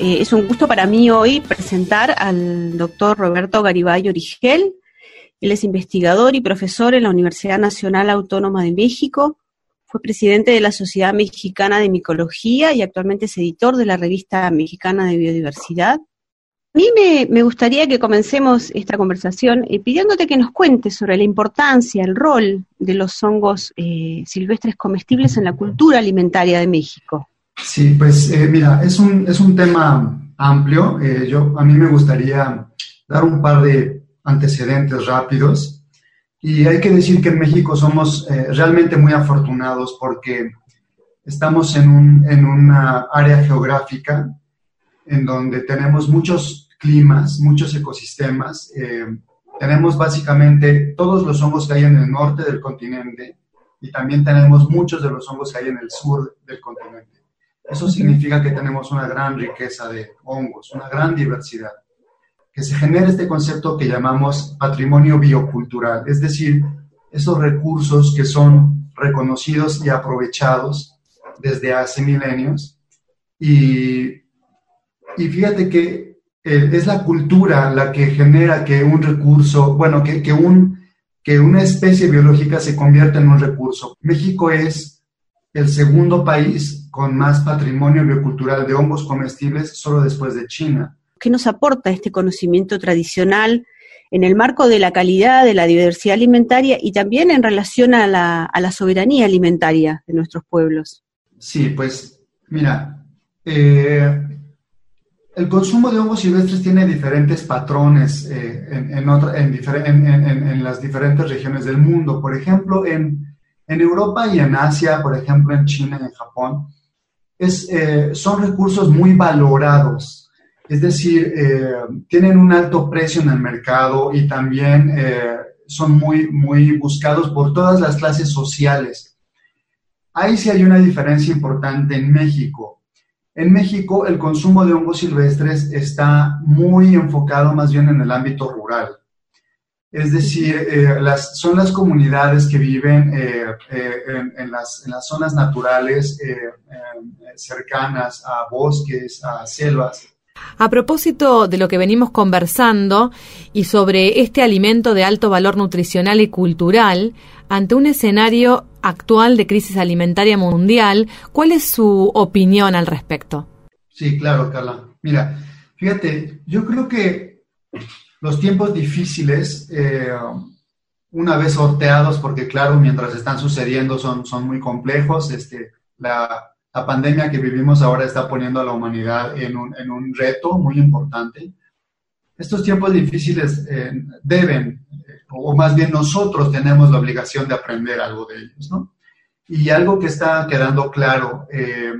Eh, es un gusto para mí hoy presentar al doctor Roberto Garibay Origel. Él es investigador y profesor en la Universidad Nacional Autónoma de México. Fue presidente de la Sociedad Mexicana de Micología y actualmente es editor de la Revista Mexicana de Biodiversidad. A mí me, gustaría que comencemos esta conversación eh, pidiéndote que nos cuentes sobre la importancia, el rol de los hongos eh, silvestres comestibles en la cultura alimentaria de México. Sí, pues eh, mira, es un, es un tema amplio. Eh, yo, a mí me gustaría dar un par de antecedentes rápidos. Y hay que decir que en México somos eh, realmente muy afortunados porque estamos en, un, en una área geográfica en donde tenemos muchos climas, muchos ecosistemas. tenemos básicamente todos los hongos que hay en el norte del continente y también tenemos muchos de los hongos que hay en el sur del continente. Eso significa que tenemos una gran riqueza de hongos, una gran diversidad. Que se genera este concepto que llamamos patrimonio biocultural, es decir, esos recursos que son reconocidos y aprovechados desde hace milenios. Y, y fíjate que eh, es la cultura la que genera que un recurso, bueno, que, que, un, que una especie biológica se convierta en un recurso. México es el segundo país con más patrimonio biocultural de hongos comestibles solo después de China. ¿Qué nos aporta este conocimiento tradicional en el marco de la calidad, de la diversidad alimentaria y también en relación a la, soberanía alimentaria de nuestros pueblos? Sí, pues mira, eh, el consumo de hongos silvestres tiene diferentes patrones eh, en, en, las diferentes regiones del mundo. Por ejemplo, en, Europa y en Asia, por ejemplo, en China y en Japón, eh, son recursos muy valorados, es decir, eh, tienen un alto precio en el mercado y también eh, son muy, muy buscados por todas las clases sociales. Ahí sí hay una diferencia importante en México. En México el consumo de hongos silvestres está muy enfocado más bien en el ámbito rural. Es decir, eh, las, son las comunidades que viven eh, eh, en, las, zonas naturales cercanas a bosques, a selvas. A propósito de lo que venimos conversando y sobre este alimento de alto valor nutricional y cultural, ante un escenario actual de crisis alimentaria mundial, ¿cuál es su opinión al respecto? Sí, claro, Carla. Mira, fíjate, yo creo que los tiempos difíciles, eh, una vez sorteados, porque claro, mientras están sucediendo son, son muy complejos, este, la, la pandemia que vivimos ahora está poniendo a la humanidad en un, en un reto muy importante. Estos tiempos difíciles eh, deben, o más bien nosotros tenemos la obligación de aprender algo de ellos, ¿no? Y algo que está quedando claro eh,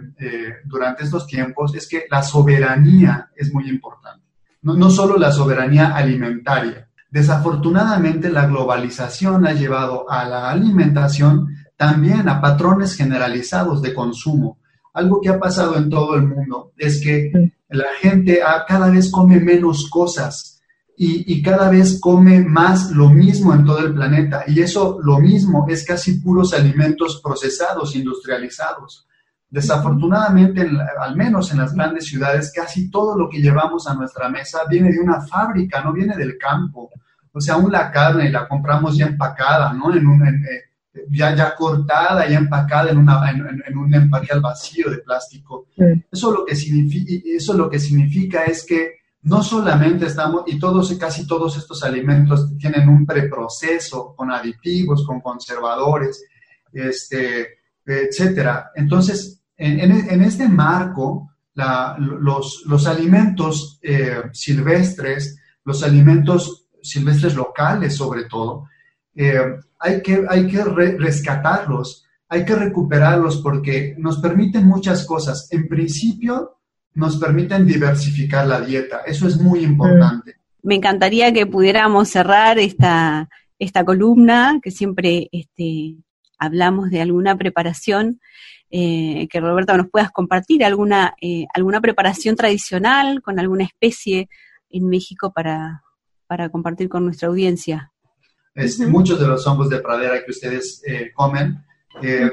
durante estos tiempos es que la soberanía es muy importante no, solo la soberanía alimentaria. Desafortunadamente, la globalización ha llevado a la alimentación también a patrones generalizados de consumo. Algo que ha pasado en todo el mundo es que la gente cada vez come menos cosas y, y, cada vez come más lo mismo en todo el planeta. Y eso lo mismo es casi puros alimentos procesados, industrializados. Desafortunadamente, al menos en las grandes ciudades, casi todo lo que llevamos a nuestra mesa viene de una fábrica, no viene del campo. O sea, aún la carne la compramos ya empacada, ¿no? En un, eh, ya, ya cortada, ya empacada en, una, en, un empaque al vacío de plástico. Eso, lo que significa, eso lo que significa es que no solamente estamos, y todos, casi todos estos alimentos tienen un preproceso con aditivos, con conservadores, este, etcétera. Entonces, en, este marco, los, alimentos eh, silvestres, los alimentos silvestres locales sobre todo, eh, hay que, hay que rescatarlos, hay que recuperarlos porque nos permiten muchas cosas. En principio, nos permiten diversificar la dieta. Eso es muy importante. Me encantaría que pudiéramos cerrar esta, esta columna, que siempre este, hablamos de alguna preparación eh, que Roberto nos puedas compartir alguna, eh, alguna preparación tradicional con alguna especie en México para, compartir con nuestra audiencia. Muchos de los hongos de pradera que ustedes eh, comen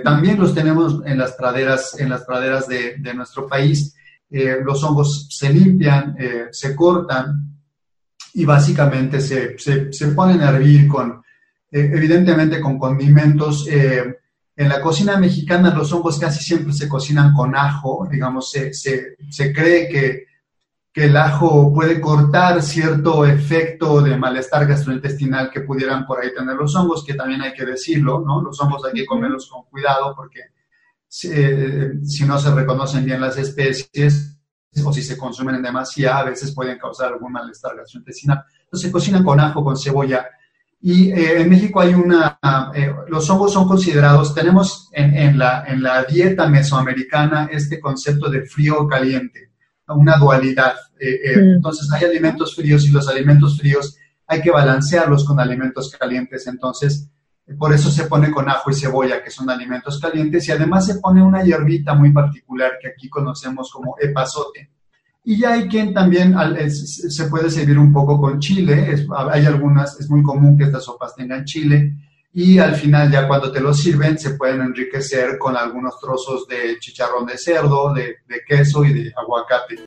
también los tenemos en las praderas, en las praderas de, nuestro país. eh, los hongos se limpian, eh, se cortan y básicamente se, se, ponen a hervir con, evidentemente con condimentos. En la cocina mexicana los hongos casi siempre se cocinan con ajo, digamos, se, se cree que que el ajo puede cortar cierto efecto de malestar gastrointestinal que pudieran por ahí tener los hongos, que también hay que decirlo, ¿no? Los hongos hay que comerlos con cuidado porque si, no se reconocen bien las especies o si se consumen en demasía, a veces pueden causar algún malestar gastrointestinal. Entonces se cocinan con ajo, con cebolla. Y eh, en México hay una, eh, los hongos son considerados, tenemos en, en, la, en la dieta mesoamericana este concepto de frío-caliente una dualidad. Eh, eh. Entonces hay alimentos fríos y los alimentos fríos hay que balancearlos con alimentos calientes. Entonces, por eso se pone con ajo y cebolla, que son alimentos calientes, y además se pone una hierbita muy particular que aquí conocemos como epazote. Y ya hay quien también se puede servir un poco con chile, hay algunas, es muy común que estas sopas tengan chile, y al final ya cuando te lo sirven se pueden enriquecer con algunos trozos de chicharrón de cerdo, de, queso y de aguacate.